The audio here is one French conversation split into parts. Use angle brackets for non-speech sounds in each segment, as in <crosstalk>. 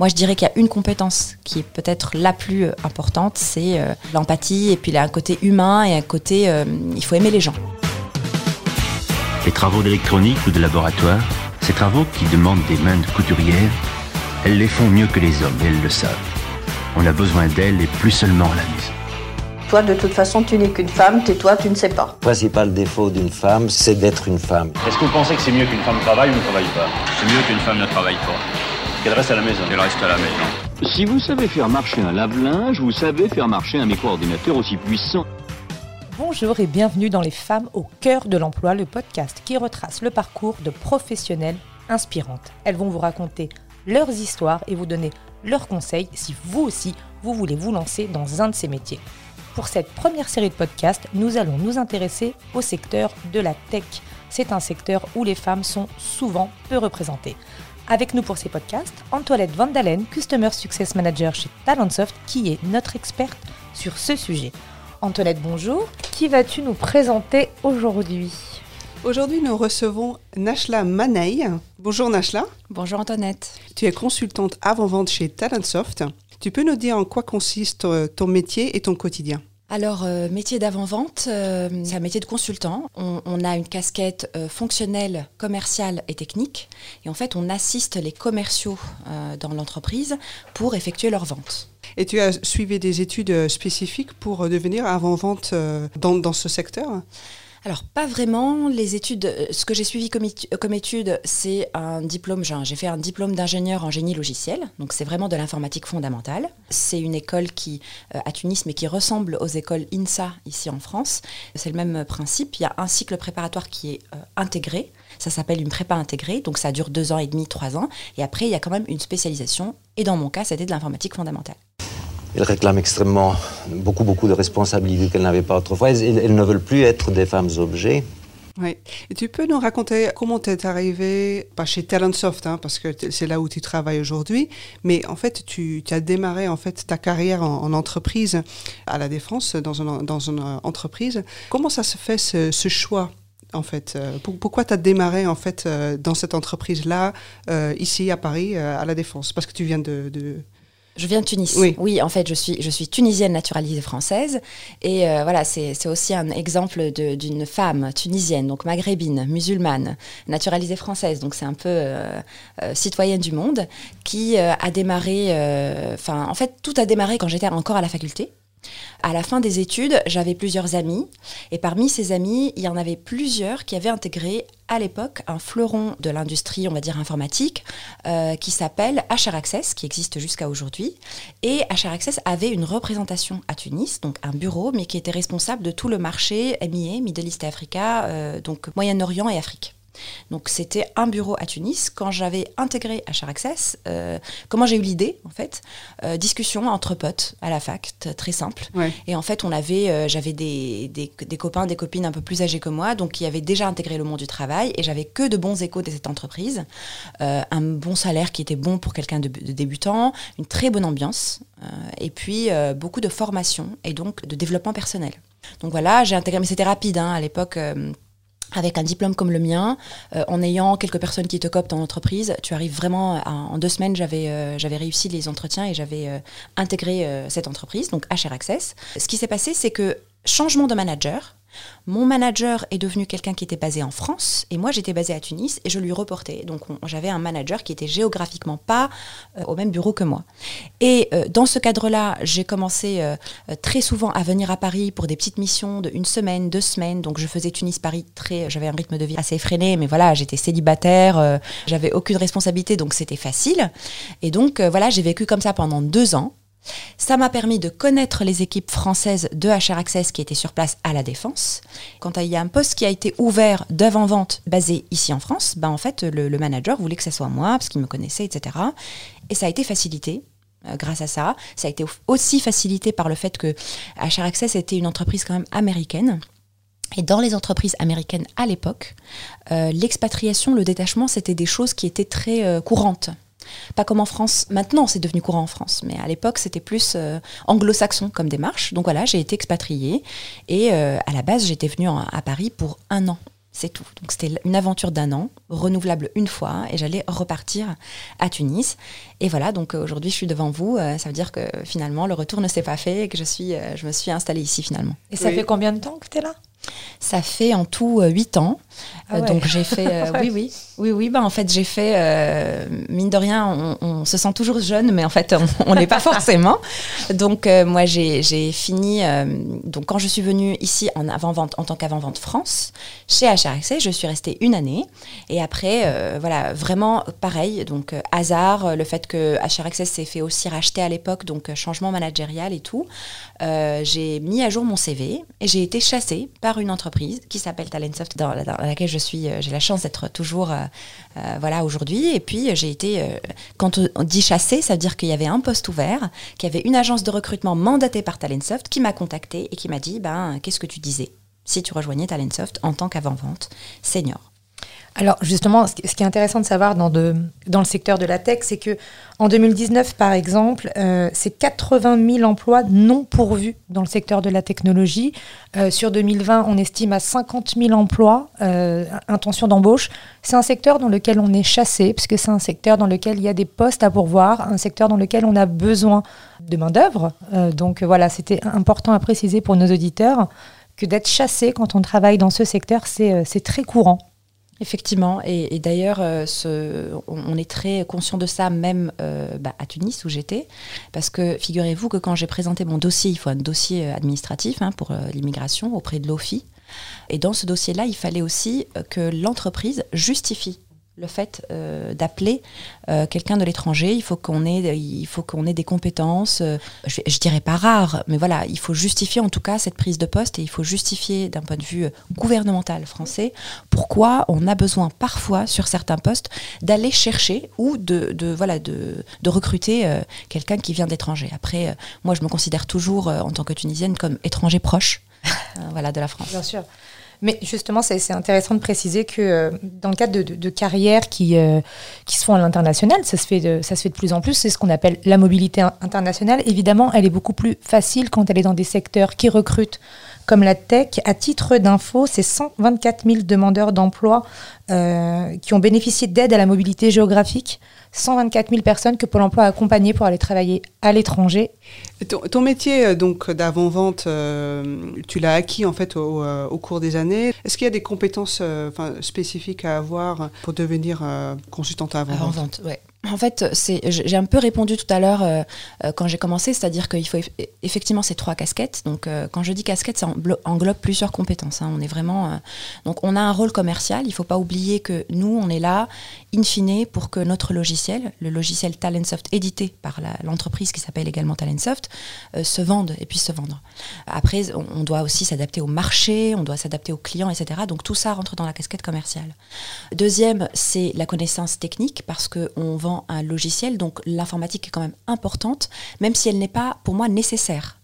Moi, je dirais qu'il y a une compétence qui est peut-être la plus euh, importante, c'est euh, l'empathie, et puis il y a un côté humain et un côté, euh, il faut aimer les gens. Les travaux d'électronique ou de laboratoire, ces travaux qui demandent des mains de couturière, elles les font mieux que les hommes, et elles le savent. On a besoin d'elles et plus seulement à la maison. Toi, de toute façon, tu n'es qu'une femme, tais-toi, tu ne sais pas. Le principal défaut d'une femme, c'est d'être une femme. Est-ce que vous pensez que c'est mieux qu'une femme travaille ou ne travaille pas? C'est mieux qu'une femme ne travaille pas. Qu'elle reste à la maison. Elle reste à la maison. Si vous savez faire marcher un lave-linge, vous savez faire marcher un micro-ordinateur aussi puissant. Bonjour et bienvenue dans Les femmes au cœur de l'emploi, le podcast qui retrace le parcours de professionnelles inspirantes. Elles vont vous raconter leurs histoires et vous donner leurs conseils si vous aussi vous voulez vous lancer dans un de ces métiers. Pour cette première série de podcasts, nous allons nous intéresser au secteur de la tech. C'est un secteur où les femmes sont souvent peu représentées. Avec nous pour ces podcasts, Antoinette Vandalen, Customer Success Manager chez Talentsoft, qui est notre experte sur ce sujet. Antoinette, bonjour. Qui vas-tu nous présenter aujourd'hui? Aujourd'hui, nous recevons Nashla Manei. Bonjour Nashla. Bonjour Antoinette. Tu es consultante avant-vente chez Talentsoft. Tu peux nous dire en quoi consiste euh, ton métier et ton quotidien? Alors, euh, métier d'avant-vente, euh, c'est un métier de consultant. On, a une casquette euh, fonctionnelle, commerciale et technique. Et en fait, on assiste les commerciaux dans l'entreprise pour effectuer leurs ventes. Et tu as suivi des études spécifiques pour devenir avant-vente dans ce secteur? Alors, pas vraiment. Les études, euh, ce que j'ai suivi comme, euh, étude, c'est un diplôme. J'ai fait un diplôme d'ingénieur en génie logiciel. Donc, c'est vraiment de l'informatique fondamentale. C'est une école qui, euh, à Tunis, mais qui ressemble aux écoles INSA ici en France. C'est le même principe. Il y a un cycle préparatoire qui est intégré. Ça s'appelle une prépa intégrée. Donc, ça dure deux ans et demi, trois ans. Et après, il y a quand même une spécialisation. Et dans mon cas, c'était de l'informatique fondamentale. Elles réclament extrêmement beaucoup, beaucoup de responsabilités qu'elles n'avaient pas autrefois. Elles, ne veulent plus être des femmes objets. Oui. Et tu peux nous raconter comment tu es arrivée, pas chez Talentsoft, hein, parce que c'est là où tu travailles aujourd'hui, mais en fait, tu, as démarré en fait ta carrière en, en entreprise à la Défense, dans une, entreprise. Comment ça se fait ce, choix en fait Euh, pour- Pourquoi tu as démarré en fait euh, dans cette entreprise-là, euh, ici à Paris, à la Défense? Parce que tu viens de... Je viens de Tunis. Oui. en fait, je suis, je suis tunisienne naturalisée française. Et euh, voilà, c'est c'est aussi un exemple d'une femme tunisienne, donc maghrébine, musulmane, naturalisée française. Donc c'est un peu euh, euh, citoyenne du monde, qui euh, a démarré. euh, Enfin, en fait, tout a démarré quand j'étais encore à la faculté. À la fin des études, j'avais plusieurs amis. Et parmi ces amis, il y en avait plusieurs qui avaient intégré à l'époque un fleuron de l'industrie, on va dire informatique, euh, qui s'appelle HR Access, qui existe jusqu'à aujourd'hui. Et HR Access avait une représentation à Tunis, donc un bureau, mais qui était responsable de tout le marché MIA, Middle East et Africa, euh, donc Moyen-Orient et Afrique. Donc c'était un bureau à Tunis. Quand j'avais intégré HR Access, euh, comment j'ai eu l'idée en fait Euh, Discussion entre potes à la fac, très simple. Ouais. Et en fait, on avait, euh, j'avais des, des, des copains, des copines un peu plus âgés que moi, donc qui avaient déjà intégré le monde du travail, et j'avais que de bons échos de cette entreprise, un bon salaire qui était bon pour quelqu'un de, de débutant, une très bonne ambiance, et puis beaucoup de formation et donc de développement personnel. Donc voilà, j'ai intégré, mais c'était rapide hein, à l'époque. Avec un diplôme comme le mien, euh, en ayant quelques personnes qui te coptent dans l'entreprise, tu arrives vraiment à- en deux semaines, j'avais euh, j'avais réussi les entretiens et j'avais euh, intégré cette entreprise, donc HR Access. Ce qui s'est passé, c'est que changement de manager. Mon manager est devenu quelqu'un qui était basé en France et moi j'étais basée à Tunis et je lui reportais. Donc on- j'avais un manager qui était géographiquement pas euh, au même bureau que moi. Et euh, dans ce cadre-là, j'ai commencé euh, très souvent à venir à Paris pour des petites missions de une semaine, deux semaines. Donc je faisais Tunis-Paris très, j'avais un rythme de vie assez effréné, mais voilà, j'étais célibataire, j'avais aucune responsabilité, donc c'était facile. Et donc voilà, j'ai vécu comme ça pendant deux ans. Ça m'a permis de connaître les équipes françaises de HR Access qui étaient sur place à la Défense. Quand il y a un poste qui a été ouvert d'avant-vente basé ici en France, ben en fait, le, manager voulait que ça soit moi parce qu'il me connaissait, etc. Et ça a été facilité euh, grâce à ça. Ça a été aussi facilité par le fait que HR Access était une entreprise quand même américaine. Et dans les entreprises américaines à l'époque, euh, l'expatriation, le détachement, c'était des choses qui étaient très euh, courantes. Pas comme en France. Maintenant, c'est devenu courant en France, mais à l'époque, c'était plus euh, anglo-saxon comme démarche. Donc voilà, j'ai été expatriée et euh, à la base, j'étais venue en- à Paris pour un an. C'est tout. Donc c'était une aventure d'un an, renouvelable une fois, et j'allais repartir à Tunis. Et voilà, donc aujourd'hui je suis devant vous. Euh, ça veut dire que finalement le retour ne s'est pas fait et que je, suis, euh, je me suis installée ici finalement. Et ça fait combien de temps que tu es là? Ça fait en tout euh, huit ans. Ah Euh, donc j'ai fait, <laughs> euh, oui, oui, oui, oui. Bah en fait j'ai fait, euh, mine de rien, on, on se sent toujours jeune, mais en fait on, l'est pas <laughs> forcément. Donc moi j'ai fini. donc quand je suis venue ici en avant vente, en tant qu'avant vente France, chez HRXC, je suis restée une année. Et après, voilà, vraiment pareil. Donc hasard, le fait que HRXC s'est fait aussi racheter à l'époque, donc changement managérial et tout. J'ai mis à jour mon CV et j'ai été chassée par une entreprise qui s'appelle Talentsoft, dans, dans laquelle je suis. euh, j'ai la chance d'être toujours, euh, euh, voilà, aujourd'hui. Et puis j'ai été, quand on dit chassée, ça veut dire qu'il y avait un poste ouvert, qu'il y avait une agence de recrutement mandatée par Talentsoft qui m'a contactée et qui m'a dit, ben, qu'est-ce que tu disais si tu rejoignais Talentsoft en tant qu'avant-vente senior? Alors justement, ce qui est intéressant de savoir dans, le secteur de la tech, c'est que en 2019, par exemple, euh, c'est 80 000 emplois non pourvus dans le secteur de la technologie. Euh, sur 2020, on estime à 50 000 emplois, euh, intention d'embauche. C'est un secteur dans lequel on est chassé, puisque c'est un secteur dans lequel il y a des postes à pourvoir, un secteur dans lequel on a besoin de main-d'œuvre. Euh, donc voilà, c'était important à préciser pour nos auditeurs que d'être chassé quand on travaille dans ce secteur, c'est très courant. Effectivement, et, d'ailleurs, euh, on, est très conscient de ça même euh, bah, à Tunis où j'étais, parce que figurez-vous que quand j'ai présenté mon dossier, il faut un dossier euh, administratif hein, pour l'immigration auprès de l'OFI, et dans ce dossier-là, il fallait aussi que l'entreprise justifie le fait euh, d'appeler euh, quelqu'un de l'étranger. Il faut qu'on ait, des compétences, euh, je, dirais pas rares, mais voilà, il faut justifier en tout cas cette prise de poste et il faut justifier d'un point de vue gouvernemental français pourquoi on a besoin parfois sur certains postes d'aller chercher ou de, recruter quelqu'un qui vient d'étranger. Après, moi je me considère toujours en tant que tunisienne comme étranger proche, <laughs> voilà de la France. Bien sûr. Mais justement, c'est intéressant de préciser que euh, dans le cadre de, carrières qui, euh, qui se font à l'international, ça, se fait de- ça se fait de plus en plus, c'est ce qu'on appelle la mobilité in- internationale. Évidemment, elle est beaucoup plus facile quand elle est dans des secteurs qui recrutent comme la tech. À titre d'info, c'est 124 000 demandeurs d'emploi euh, qui ont bénéficié d'aide à la mobilité géographique. 124 000 personnes que Pôle emploi a accompagnées pour aller travailler à l'étranger. Ton, ton métier euh, donc d'avant-vente, euh, tu l'as acquis en fait au, au cours des années. Est-ce qu'il y a des compétences euh, enfin, spécifiques à avoir pour devenir euh, consultante avant-vente? Avant-vente, ouais. En fait, c'est, j'ai un peu répondu tout à l'heure euh, euh, quand j'ai commencé, c'est-à-dire qu'il faut eff- effectivement ces trois casquettes. Donc, euh, quand je dis casquette, ça englo- englobe plusieurs compétences. hein. On est vraiment, donc, on a un rôle commercial. Il faut pas oublier que nous, on est là, in fine, pour que notre logiciel, le logiciel Talentsoft édité par l'entreprise qui s'appelle également Talentsoft, se vende et puisse se vendre. Après, on, on doit aussi s'adapter au marché, on doit s'adapter aux clients, etc. Donc, tout ça rentre dans la casquette commerciale. Deuxième, c'est la connaissance technique parce qu'on vend un logiciel, donc l'informatique est quand même importante, même si elle n'est pas pour moi nécessaire.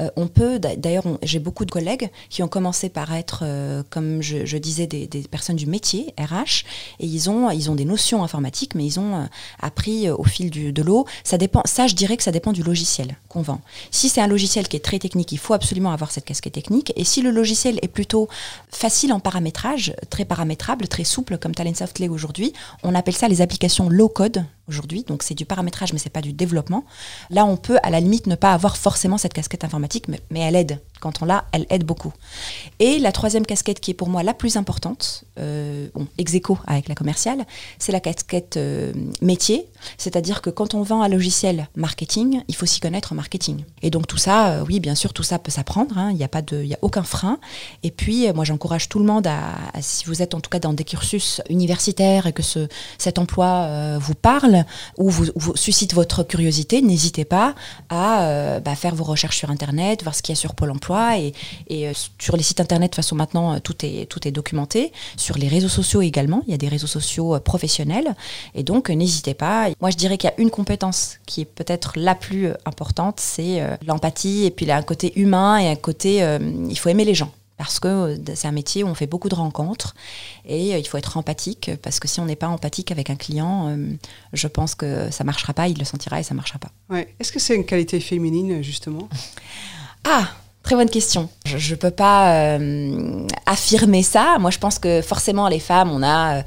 Euh, on peut, d'a- d'ailleurs, j'ai beaucoup de collègues qui ont commencé par être, euh, comme je, disais, des, personnes du métier, RH, et ils ont, ils ont des notions informatiques, mais ils ont euh, appris au fil de l'eau. Ça dépend, ça, je dirais que ça dépend du logiciel qu'on vend. Si c'est un logiciel qui est très technique, il faut absolument avoir cette casquette technique. Et si le logiciel est plutôt facile en paramétrage, très paramétrable, très souple, comme Talentsoft l'est aujourd'hui, on appelle ça les applications low code aujourd'hui. Donc c'est du paramétrage, mais c'est pas du développement. Là, on peut à la limite ne pas avoir forcément cette casquette informatique, mais, mais elle aide. Quand on l'a, elle aide beaucoup. Et la troisième casquette qui est pour moi la plus importante, euh, ex avec la commerciale, c'est la casquette euh, métier. C'est-à-dire que quand on vend un logiciel marketing, il faut s'y connaître en marketing. Et donc tout ça, euh, oui, bien sûr, tout ça peut s'apprendre. hein. Il n'y a pas de, y a aucun frein. Et puis, euh, moi, j'encourage tout le monde à, si vous êtes en tout cas dans des cursus universitaires et que ce, cet emploi vous parle ou vous, suscite votre curiosité, n'hésitez pas à bah, faire vos recherches sur Internet, voir ce qu'il y a sur Pôle Emploi et, et, euh, sur les sites Internet. De toute façon, maintenant, euh, tout est, tout est documenté. Sur les réseaux sociaux également, il y a des réseaux sociaux euh, professionnels. Et donc, n'hésitez pas. Moi, je dirais qu'il y a une compétence qui est peut-être la plus importante, c'est l'empathie. Et puis, il y a un côté humain et un côté, euh, il faut aimer les gens. Parce que c'est un métier où on fait beaucoup de rencontres et il faut être empathique parce que si on n'est pas empathique avec un client, je pense que ça marchera pas, il le sentira et ça marchera pas. Ouais. Est-ce que c'est une qualité féminine justement? Ah Très bonne question. Je ne peux pas euh, affirmer ça. Moi, je pense que forcément, les femmes, on a, euh,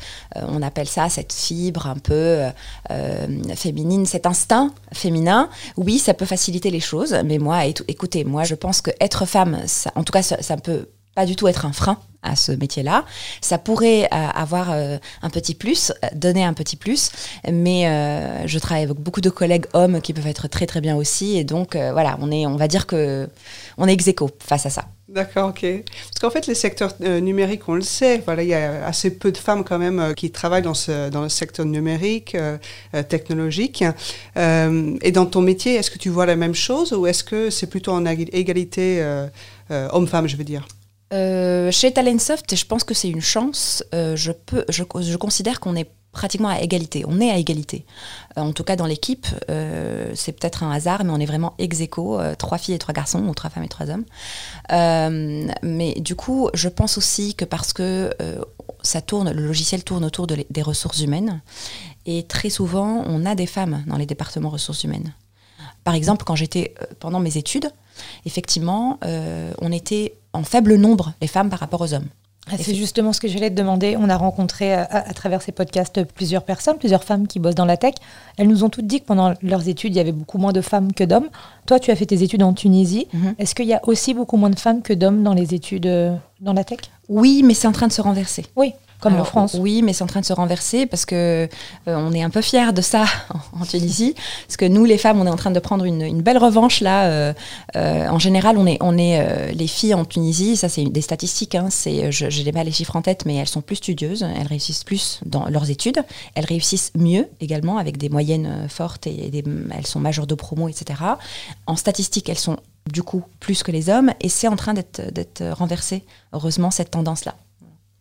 on appelle ça cette fibre un peu euh, féminine, cet instinct féminin. Oui, ça peut faciliter les choses, mais moi, écoutez, moi, je pense que être femme, ça, en tout cas, ça, ça peut pas du tout être un frein à ce métier-là. Ça pourrait euh, avoir euh, un petit plus, euh, donner un petit plus, mais je travaille avec beaucoup de collègues hommes qui peuvent être très très bien aussi, et donc voilà, on est, on va dire que on est ex face à ça. D'accord, ok. Parce qu'en fait, les secteurs numériques, on le sait, voilà, il y a assez peu de femmes quand même qui travaillent dans, ce, dans le secteur numérique, technologique. et dans ton métier, est-ce que tu vois la même chose ou est-ce que c'est plutôt en égalité homme-femme, je veux dire? Euh, chez Talentsoft, je pense que c'est une chance. Euh, je, peux, je, considère qu'on est pratiquement à égalité. On est à égalité. Euh, en tout cas, dans l'équipe, c'est peut-être un hasard, mais on est vraiment ex aequo, trois filles et trois garçons, ou trois femmes et trois hommes. mais du coup, je pense aussi que parce que ça tourne, le logiciel tourne autour des ressources humaines, et très souvent, on a des femmes dans les départements ressources humaines. Par exemple, quand j'étais pendant mes études, effectivement, on était en faible nombre les femmes par rapport aux hommes. Ah, c'est justement ce que j'allais te demander. On a rencontré euh, à, travers ces podcasts plusieurs personnes, plusieurs femmes qui bossent dans la tech. Elles nous ont toutes dit que pendant leurs études, il y avait beaucoup moins de femmes que d'hommes. Toi, tu as fait tes études en Tunisie. Mhm. Est-ce qu'il y a aussi beaucoup moins de femmes que d'hommes dans les études euh, dans la tech? Oui, mais c'est en train de se renverser. Oui. Comme en France. Oui, mais c'est en train de se renverser parce que euh, on est un peu fiers de ça <laughs> en, Tunisie, parce que nous, les femmes, on est en train de prendre une, belle revanche là. Euh, euh, en général, on est, on est les filles en Tunisie. Ça, c'est des statistiques. Hein, c'est, je n'ai pas les chiffres en tête, mais elles sont plus studieuses. Elles réussissent plus dans leurs études. Elles réussissent mieux également avec des moyennes fortes et des, elles sont majeures de promo, etc. En statistiques, elles sont du coup plus que les hommes, et c'est en train d'être, d'être renversé. Heureusement, cette tendance-là.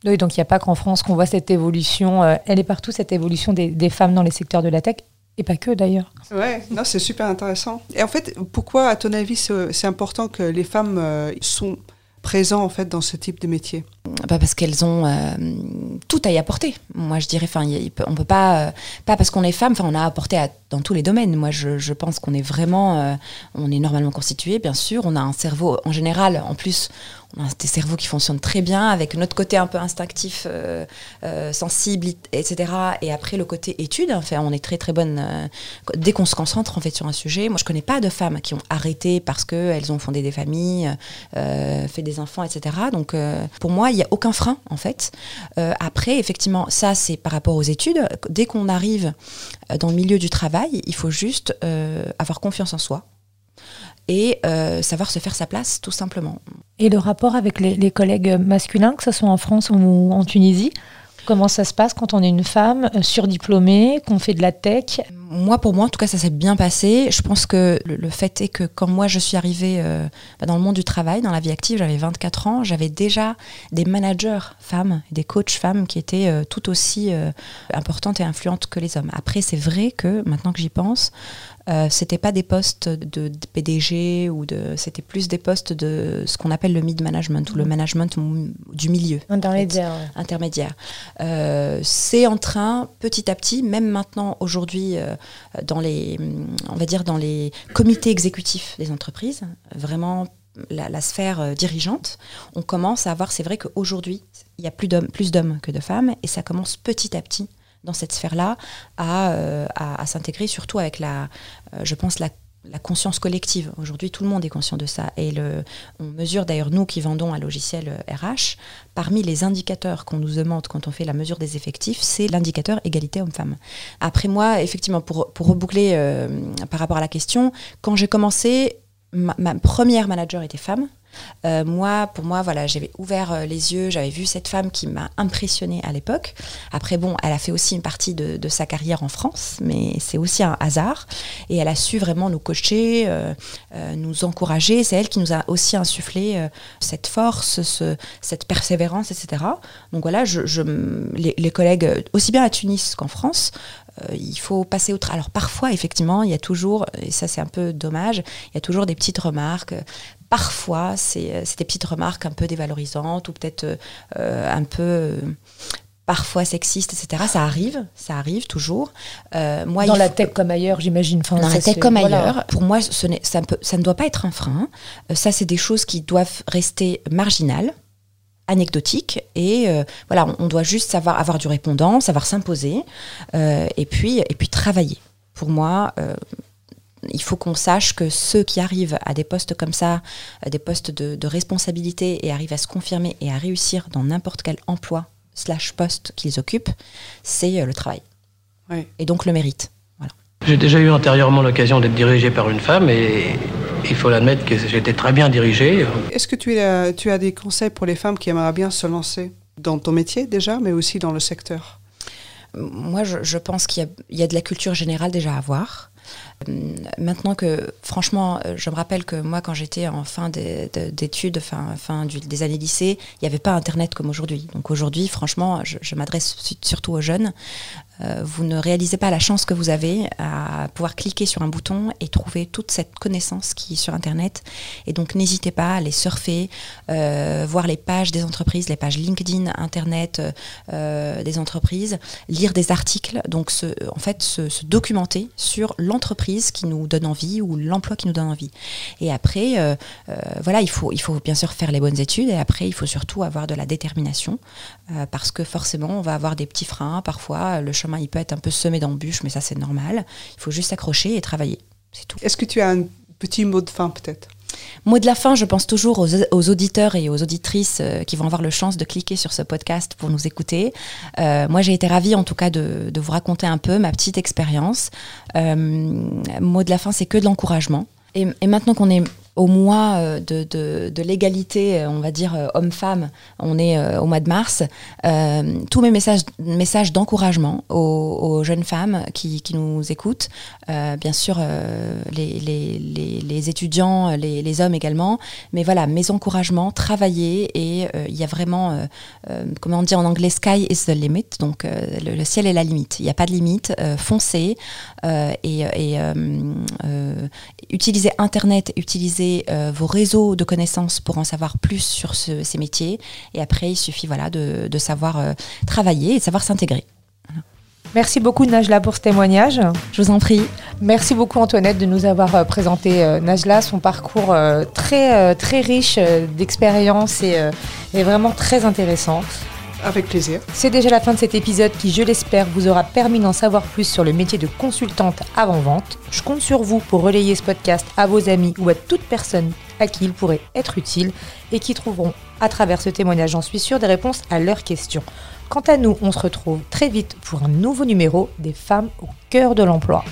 Oui, donc il n'y a pas qu'en France qu'on voit cette évolution. Euh, elle est partout, cette évolution des, femmes dans les secteurs de la tech. Et pas que d'ailleurs. Ouais, non, c'est super intéressant. Et en fait, pourquoi, à ton avis, c'est important que les femmes euh, sont présentes en fait dans ce type de métier? Bah Parce qu'elles ont euh, tout à y apporter. Moi, je dirais, enfin, on peut pas, pas parce qu'on est femme, enfin, on a apporté dans tous les domaines. Moi, je, pense qu'on est vraiment, on est normalement constitué, bien sûr. On a un cerveau, en général, en plus, on a des cerveaux qui fonctionnent très bien, avec notre côté un peu instinctif, euh, euh, sensible, etc. Et après le côté étude, enfin, on est très très bonne. Euh, dès qu'on se concentre en fait sur un sujet, moi je connais pas de femmes qui ont arrêté parce qu'elles ont fondé des familles, fait des enfants, etc. Donc pour moi, il n'y a aucun frein en fait. après, effectivement, ça c'est par rapport aux études. Dès qu'on arrive dans le milieu du travail, il faut juste avoir confiance en soi et savoir se faire sa place tout simplement. Et le rapport avec les, collègues masculins, que ce soit en France ou en Tunisie, Comment ça se passe quand on est une femme euh, surdiplômée, qu'on fait de la tech? Moi, pour moi, en tout cas, ça s'est bien passé. Je pense que le, fait est que quand moi, je suis arrivée euh, bah, dans le monde du travail, dans la vie active, j'avais 24 ans, j'avais déjà des managers femmes, des coachs femmes qui étaient euh, tout aussi importantes et influentes que les hommes. Après, c'est vrai que, maintenant que j'y pense, euh, c'était pas des postes de, PDG ou de c'était plus des postes de ce qu'on appelle le mid management ou le management du milieu. Intermédiaire intermédiaire. Euh, c'est en train petit à petit même maintenant aujourd'hui euh, dans les on va dire dans les comités exécutifs des entreprises vraiment la, sphère dirigeante, on commence à voir, c'est vrai qu'aujourd'hui, il y a plus d'hommes, plus d'hommes que de femmes, et ça commence petit à petit dans cette sphère-là euh, à, s'intégrer, surtout avec la, euh, je pense, la, conscience collective. Aujourd'hui, tout le monde est conscient de ça. Et le, on mesure d'ailleurs, nous qui vendons un logiciel RH, euh, parmi les indicateurs qu'on nous demande quand on fait la mesure des effectifs, c'est l'indicateur égalité homme-femme. Après moi, effectivement, pour, pour reboucler par rapport à la question, quand j'ai commencé, ma première manager était femme, euh, moi, pour moi, voilà, j'avais ouvert euh, les yeux, j'avais vu cette femme qui m'a impressionnée à l'époque. Après, bon, elle a fait aussi une partie de, sa carrière en France, mais c'est aussi un hasard. Et elle a su vraiment nous coacher, euh, nous encourager. C'est elle qui nous a aussi insufflé cette force, ce, cette persévérance, etc. Donc voilà, je, les, les, collègues, aussi bien à Tunis qu'en France, il faut passer autre. Alors parfois, effectivement, il y a toujours, et ça c'est un peu dommage, il y a toujours des petites remarques parfois, c'est des petites remarques un peu dévalorisantes ou peut-être euh, un peu parfois sexistes, etc. Ça arrive, ça arrive toujours. Euh, moi, dans la tech comme ailleurs, j'imagine. Enfin, dans la tech comme ailleurs. Pour moi, ce ça, ça, ne doit pas être un frein. Euh, ça, c'est des choses qui doivent rester marginales anecdotiques et euh, voilà on, doit juste savoir avoir du répondant savoir s'imposer et puis et puis travailler pour moi il faut qu'on sache que ceux qui arrivent à des postes comme ça, à des postes de, de responsabilité et arrivent à se confirmer et à réussir dans n'importe quel emploi slash poste qu'ils occupent, c'est euh, le travail. Et donc le mérite. J'ai déjà eu antérieurement l'occasion d'être dirigé par une femme et il faut l'admettre que j'étais très bien dirigé. Est-ce que tu as, tu as des conseils pour les femmes qui aimeraient bien se lancer dans ton métier déjà, mais aussi dans le secteur? Moi, je, pense qu'il y, y, a de la culture générale déjà à avoir. Euh, maintenant que, franchement, je me rappelle que moi, quand j'étais en fin d'études, fin, fin des années lycée, il n'y avait pas Internet comme aujourd'hui. Donc aujourd'hui, franchement, je, je m'adresse surtout aux jeunes. Euh, vous ne réalisez pas la chance que vous avez à pouvoir cliquer sur un bouton et trouver toute cette connaissance qui est sur Internet. Et donc n'hésitez pas à aller surfer, euh, voir les pages des entreprises, les pages LinkedIn, Internet euh, des entreprises, lire des articles, donc en fait se, documenter sur l'entreprise qui nous donne envie ou l'emploi qui nous donne envie. Et après, voilà, il faut, il faut bien sûr faire les bonnes études et après il faut surtout avoir de la détermination parce que forcément on va avoir des petits freins, parfois le chemin il peut être un peu semé d'embûches, mais ça c'est normal. Il faut juste s'accrocher et travailler. C'est tout. Est-ce que tu as un petit mot de fin peut-être? Mot de la fin, je pense toujours aux, auditeurs et aux auditrices euh, qui vont avoir le chance de cliquer sur ce podcast pour nous écouter. Euh, moi, j'ai été ravie en tout cas de, vous raconter un peu ma petite expérience. Euh, mot de la fin, c'est que de l'encouragement. Et, et, maintenant qu'on est au mois euh, de, de, l'égalité, euh, on va dire euh, homme-femme, on est au mois de mars, tous mes messages, messages d'encouragement aux, jeunes femmes qui, qui nous écoutent, bien sûr les, les, les, étudiants, les, hommes également, mais voilà, mes encouragements, travailler et il y a vraiment, comment on dit en anglais, sky is the limit, donc le, ciel est la limite, il n'y a pas de limite, foncez et, et utilisez Internet, euh, vos réseaux de connaissances pour en savoir plus sur ces métiers. Et après, il suffit voilà, de, savoir euh, travailler et de savoir s'intégrer. Merci beaucoup Najla pour ce témoignage. Je vous en prie. Merci beaucoup Antoinette de nous avoir euh, présenté Najla, son parcours très, très riche d'expérience et, et, vraiment très intéressant. Avec plaisir. C'est déjà la fin de cet épisode qui, je l'espère, vous aura permis d'en savoir plus sur le métier de consultante avant-vente. Je compte sur vous pour relayer ce podcast à vos amis ou à toute personne à qui il pourrait être utile et qui trouveront à travers ce témoignage, j'en suis sûre, des réponses à leurs questions. Quant à nous, on se retrouve très vite pour un nouveau numéro des femmes au cœur de l'emploi.